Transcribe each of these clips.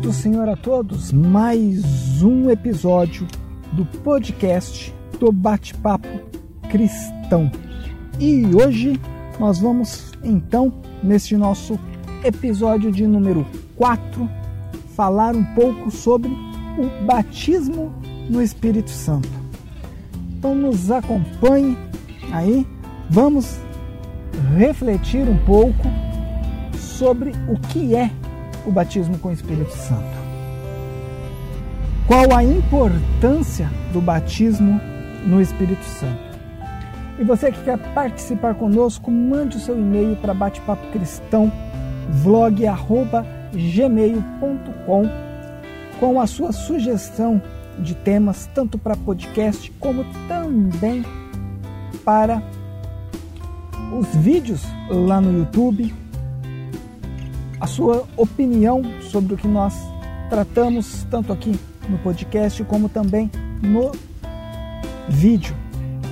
do Senhor a todos. Mais um episódio do podcast do Bate-Papo Cristão. E hoje nós vamos então, neste nosso episódio de número 4, falar um pouco sobre o batismo no Espírito Santo. Então nos acompanhe aí, vamos refletir um pouco sobre o que é o batismo com o Espírito Santo. Qual a importância do batismo no Espírito Santo? E você que quer participar conosco, mande o seu e-mail para batepapocristão.vlog@gmail.com com a sua sugestão de temas, tanto para podcast como também para os vídeos lá no YouTube a sua opinião sobre o que nós tratamos, tanto aqui no podcast como também no vídeo.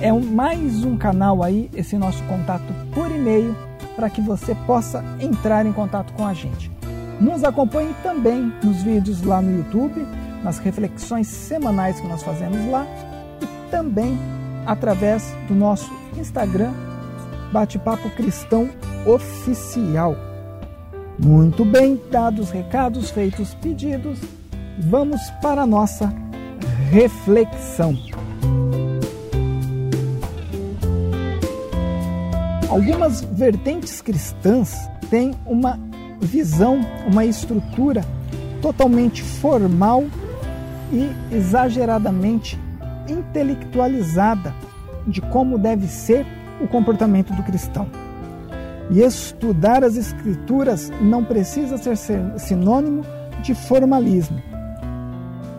É um, mais um canal aí, esse nosso contato por e-mail, para que você possa entrar em contato com a gente. Nos acompanhe também nos vídeos lá no YouTube, nas reflexões semanais que nós fazemos lá e também através do nosso Instagram, Bate-Papo Cristão Oficial. Muito bem, dados recados, feitos pedidos, vamos para a nossa reflexão. Algumas vertentes cristãs têm uma visão, uma estrutura totalmente formal e exageradamente intelectualizada de como deve ser o comportamento do cristão. E estudar as Escrituras não precisa ser sinônimo de formalismo.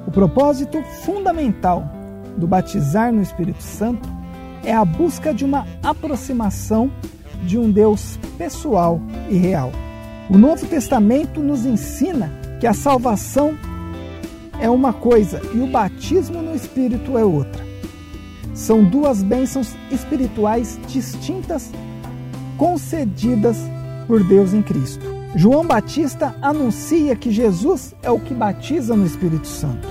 O propósito fundamental do batizar no Espírito Santo é a busca de uma aproximação de um Deus pessoal e real. O Novo Testamento nos ensina que a salvação é uma coisa e o batismo no Espírito é outra. São duas bênçãos espirituais distintas concedidas por Deus em Cristo. João Batista anuncia que Jesus é o que batiza no Espírito Santo.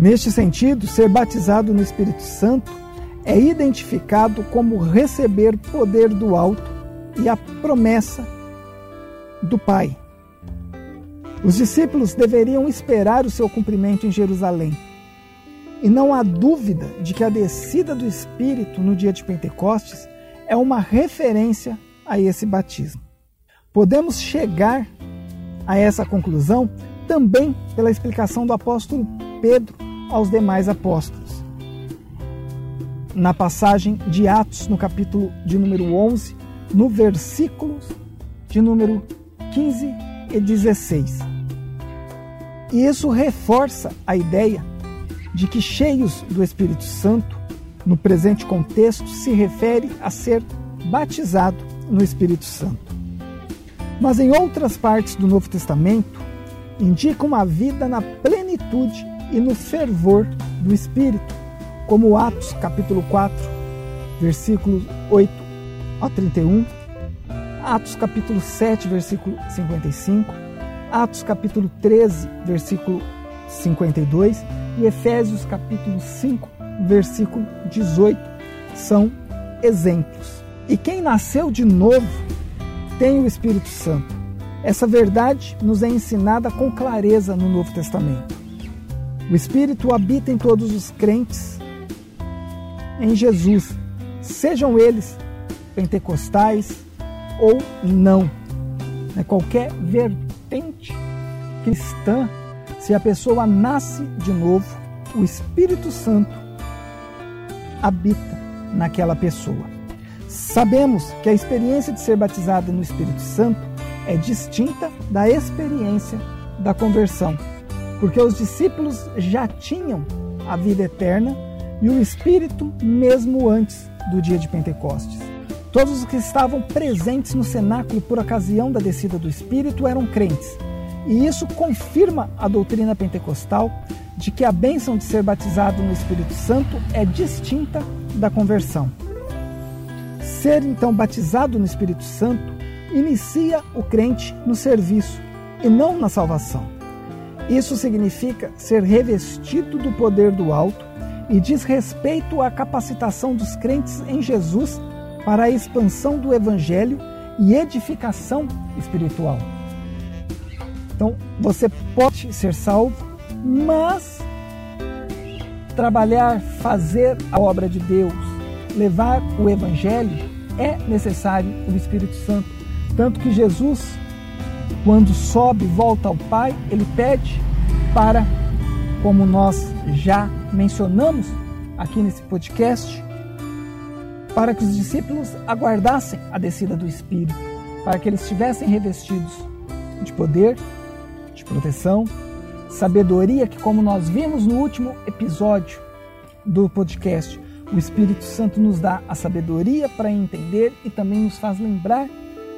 Neste sentido, ser batizado no Espírito Santo é identificado como receber poder do alto e a promessa do Pai. Os discípulos deveriam esperar o seu cumprimento em Jerusalém. E não há dúvida de que a descida do Espírito no dia de Pentecostes é uma referência a esse batismo. Podemos chegar a essa conclusão também pela explicação do apóstolo Pedro aos demais apóstolos. Na passagem de Atos, no capítulo de número 11, no versículos de número 15 e 16. E isso reforça a ideia de que, cheios do Espírito Santo, no presente contexto, se refere a ser batizado no Espírito Santo. Mas em outras partes do Novo Testamento, indica uma vida na plenitude e no fervor do Espírito, como Atos capítulo 4, versículos 8 a 31, Atos capítulo 7, versículo 55, Atos capítulo 13, versículo 52 e Efésios capítulo 5, versículo 18, são exemplos. E quem nasceu de novo tem o Espírito Santo. Essa verdade nos é ensinada com clareza no Novo Testamento. O Espírito habita em todos os crentes em Jesus, sejam eles pentecostais ou não. É qualquer vertente cristã, se a pessoa nasce de novo, o Espírito Santo habita naquela pessoa. Sabemos que a experiência de ser batizado no Espírito Santo é distinta da experiência da conversão, porque os discípulos já tinham a vida eterna e o Espírito mesmo antes do dia de Pentecostes. Todos os que estavam presentes no cenáculo por ocasião da descida do Espírito eram crentes, e isso confirma a doutrina pentecostal de que a bênção de ser batizado no Espírito Santo é distinta da conversão. Ser então batizado no Espírito Santo inicia o crente no serviço e não na salvação. Isso significa ser revestido do poder do alto e diz respeito à capacitação dos crentes em Jesus para a expansão do evangelho e edificação espiritual. Então, você pode ser salvo, mas trabalhar, fazer a obra de Deus, levar o evangelho é necessário o Espírito Santo. Tanto que Jesus, quando sobe, volta ao Pai, ele pede para, como nós já mencionamos aqui nesse podcast, para que os discípulos aguardassem a descida do Espírito, para que eles estivessem revestidos de poder, de proteção, sabedoria, que, como nós vimos no último episódio do podcast, o Espírito Santo nos dá a sabedoria para entender e também nos faz lembrar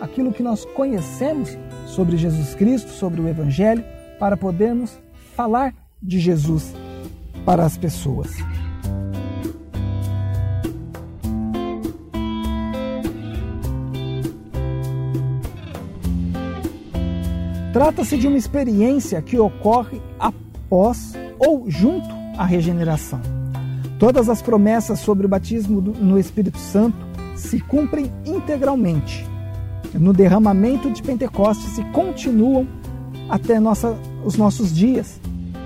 aquilo que nós conhecemos sobre Jesus Cristo, sobre o Evangelho, para podermos falar de Jesus para as pessoas. Trata-se de uma experiência que ocorre após ou junto à regeneração. Todas as promessas sobre o batismo no Espírito Santo se cumprem integralmente no derramamento de Pentecostes e continuam até nossa, os nossos dias.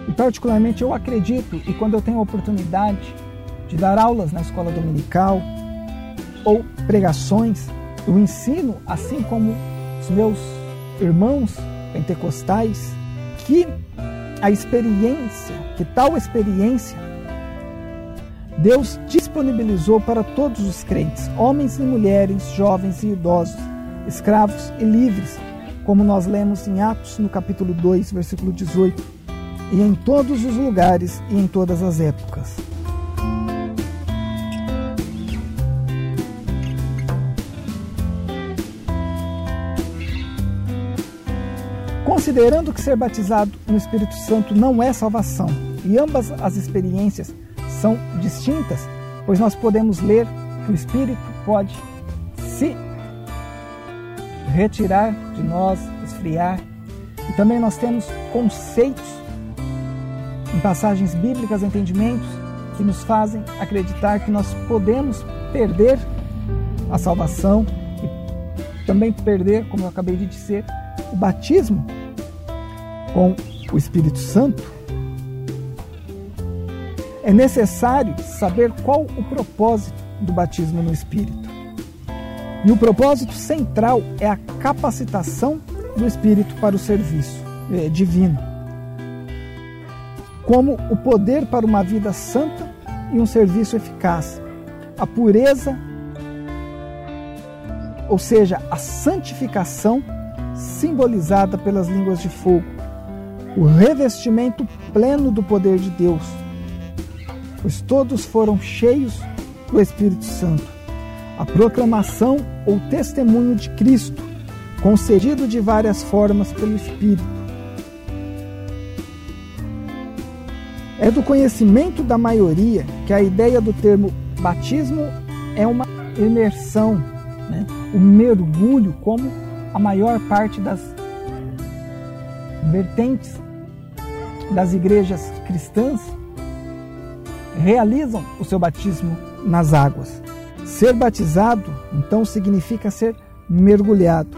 E particularmente eu acredito, e quando eu tenho a oportunidade de dar aulas na escola dominical ou pregações, eu ensino, assim como os meus irmãos pentecostais que a experiência, que tal experiência Deus disponibilizou para todos os crentes, homens e mulheres, jovens e idosos, escravos e livres, como nós lemos em Atos no capítulo 2, versículo 18, e em todos os lugares e em todas as épocas. Considerando que ser batizado no Espírito Santo não é salvação, e ambas as experiências são distintas, pois nós podemos ler que o Espírito pode se retirar de nós, esfriar, e também nós temos conceitos em passagens bíblicas, entendimentos que nos fazem acreditar que nós podemos perder a salvação e também perder, como eu acabei de dizer, o batismo com o Espírito Santo, é necessário saber qual o propósito do batismo no Espírito. E o propósito central é a capacitação do Espírito para o serviço é, divino, como o poder para uma vida santa e um serviço eficaz, a pureza, ou seja, a santificação simbolizada pelas línguas de fogo, o revestimento pleno do poder de Deus, pois todos foram cheios do Espírito Santo. A proclamação ou testemunho de Cristo, concedido de várias formas pelo Espírito. É do conhecimento da maioria que a ideia do termo batismo é uma imersão, né? o mergulho, como a maior parte das vertentes das igrejas cristãs realizam o seu batismo nas águas. Ser batizado, então, significa ser mergulhado.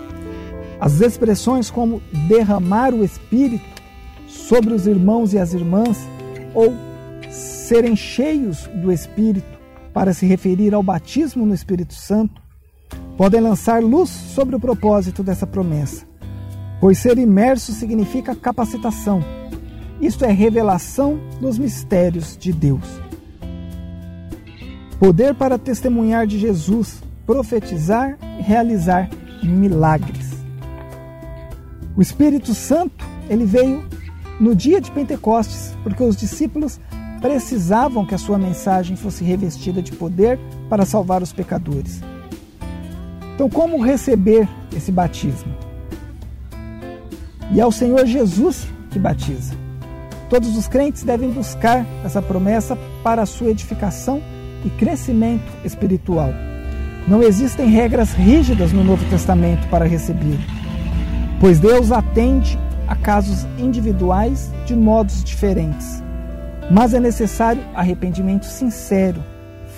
As expressões como derramar o Espírito sobre os irmãos e as irmãs ou serem cheios do Espírito para se referir ao batismo no Espírito Santo podem lançar luz sobre o propósito dessa promessa pois ser imerso significa capacitação. Isto é revelação dos mistérios de Deus. Poder para testemunhar de Jesus, profetizar e realizar milagres. O Espírito Santo, ele veio no dia de Pentecostes, porque os discípulos precisavam que a sua mensagem fosse revestida de poder para salvar os pecadores. Então, como receber esse batismo? E é o Senhor Jesus que batiza. Todos os crentes devem buscar essa promessa para a sua edificação e crescimento espiritual. Não existem regras rígidas no Novo Testamento para receber, pois Deus atende a casos individuais de modos diferentes. Mas é necessário arrependimento sincero,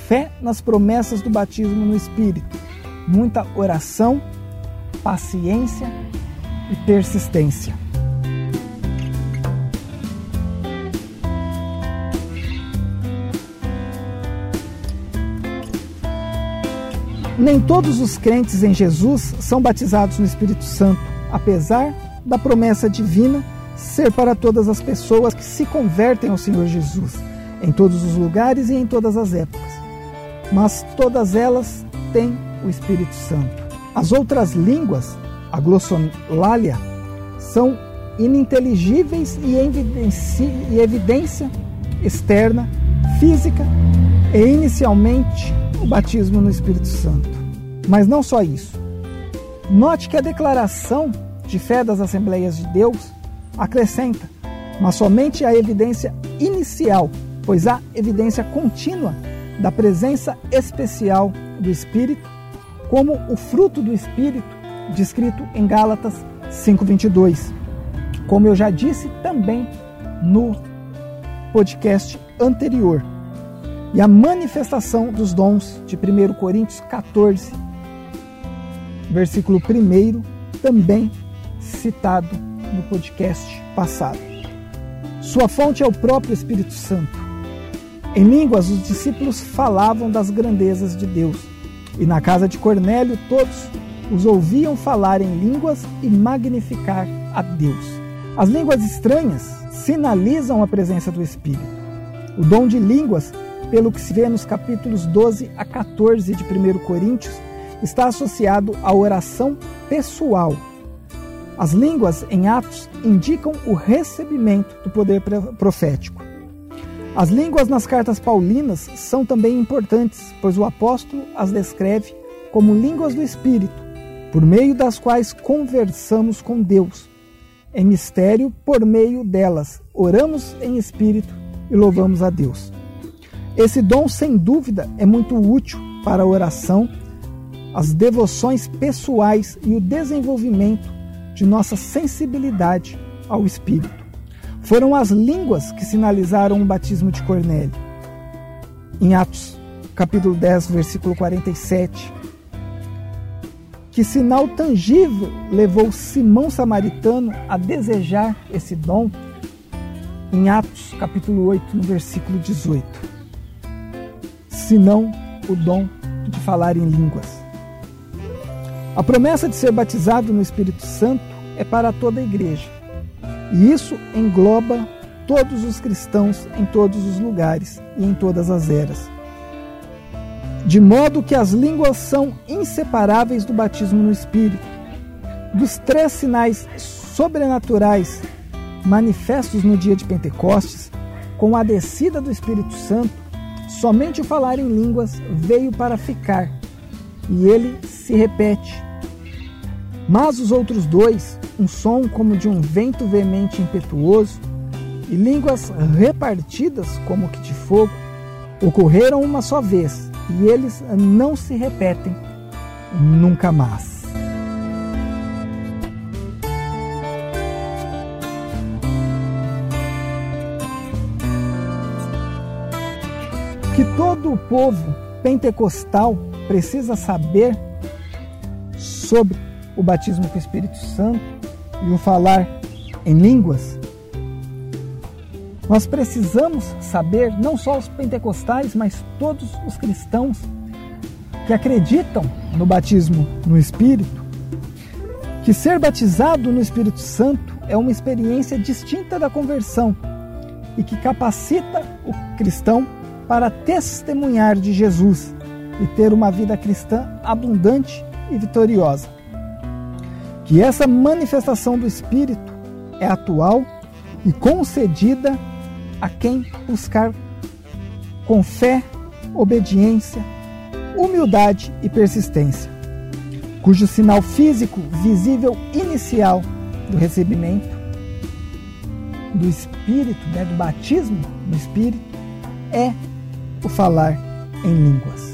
fé nas promessas do batismo no Espírito, muita oração, paciência e persistência. Nem todos os crentes em Jesus são batizados no Espírito Santo, apesar da promessa divina ser para todas as pessoas que se convertem ao Senhor Jesus, em todos os lugares e em todas as épocas. Mas todas elas têm o Espírito Santo. As outras línguas, a glossolalia, são ininteligíveis e e evidência externa, física e inicialmente o batismo no Espírito Santo. Mas não só isso. Note que a declaração de fé das Assembleias de Deus acrescenta, mas somente a evidência inicial, pois há evidência contínua da presença especial do Espírito, como o fruto do Espírito, descrito em Gálatas 5:22. Como eu já disse também no podcast anterior e a manifestação dos dons de 1 Coríntios 14, versículo 1, também citado no podcast passado. Sua fonte é o próprio Espírito Santo. Em línguas, os discípulos falavam das grandezas de Deus, e na casa de Cornélio todos os ouviam falar em línguas e magnificar a Deus. As línguas estranhas sinalizam a presença do Espírito. O dom de línguas pelo que se vê nos capítulos 12 a 14 de 1 Coríntios, está associado à oração pessoal. As línguas em Atos indicam o recebimento do poder profético. As línguas nas cartas paulinas são também importantes, pois o apóstolo as descreve como línguas do Espírito, por meio das quais conversamos com Deus. Em mistério, por meio delas, oramos em espírito e louvamos a Deus. Esse dom, sem dúvida, é muito útil para a oração, as devoções pessoais e o desenvolvimento de nossa sensibilidade ao Espírito. Foram as línguas que sinalizaram o batismo de Cornélio. Em Atos, capítulo 10, versículo 47, que sinal tangível levou Simão Samaritano a desejar esse dom? Em Atos, capítulo 8, no versículo 18 senão o dom de falar em línguas. A promessa de ser batizado no Espírito Santo é para toda a igreja. E isso engloba todos os cristãos em todos os lugares e em todas as eras. De modo que as línguas são inseparáveis do batismo no Espírito. Dos três sinais sobrenaturais manifestos no dia de Pentecostes, com a descida do Espírito Santo, Somente o falar em línguas veio para ficar, e ele se repete. Mas os outros dois, um som como de um vento veemente impetuoso, e línguas repartidas como que de fogo, ocorreram uma só vez, e eles não se repetem nunca mais. que todo o povo pentecostal precisa saber sobre o batismo com o Espírito Santo e o falar em línguas? Nós precisamos saber, não só os pentecostais, mas todos os cristãos que acreditam no batismo no Espírito, que ser batizado no Espírito Santo é uma experiência distinta da conversão e que capacita o cristão para testemunhar de Jesus e ter uma vida cristã abundante e vitoriosa. Que essa manifestação do Espírito é atual e concedida a quem buscar com fé, obediência, humildade e persistência, cujo sinal físico visível inicial do recebimento do Espírito, né, do batismo do Espírito, é o falar em línguas.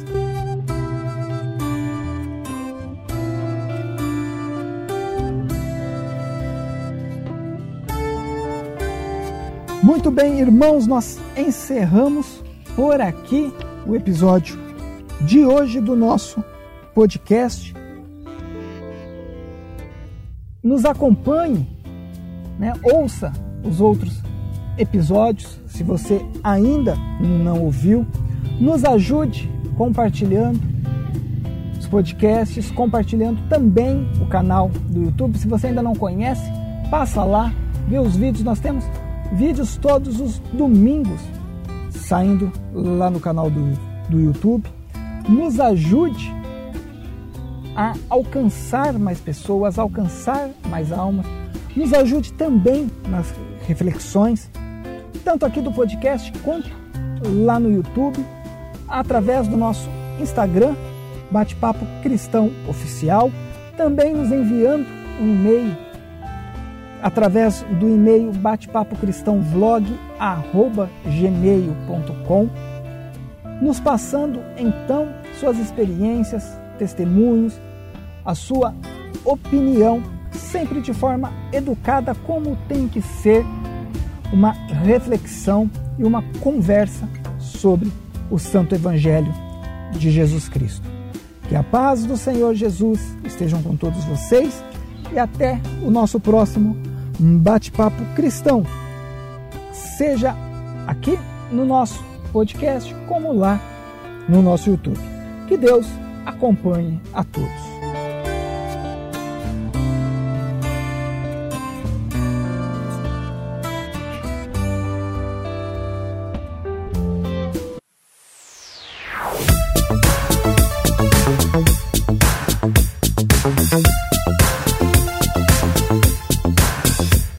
Muito bem, irmãos, nós encerramos por aqui o episódio de hoje do nosso podcast. Nos acompanhe, né? ouça os outros episódios, se você ainda não ouviu. Nos ajude compartilhando os podcasts, compartilhando também o canal do YouTube. Se você ainda não conhece, passa lá, vê os vídeos. Nós temos vídeos todos os domingos saindo lá no canal do, do YouTube. Nos ajude a alcançar mais pessoas, alcançar mais almas. Nos ajude também nas reflexões, tanto aqui do podcast quanto lá no YouTube, através do nosso Instagram, Bate-Papo Cristão Oficial, também nos enviando um e-mail através do e-mail batepapocristãovlog@gmail.com, nos passando então suas experiências, testemunhos, a sua opinião, sempre de forma educada, como tem que ser uma reflexão e uma conversa sobre o Santo Evangelho de Jesus Cristo. Que a paz do Senhor Jesus estejam com todos vocês e até o nosso próximo bate-papo cristão. Seja aqui no nosso podcast, como lá no nosso YouTube. Que Deus acompanhe a todos.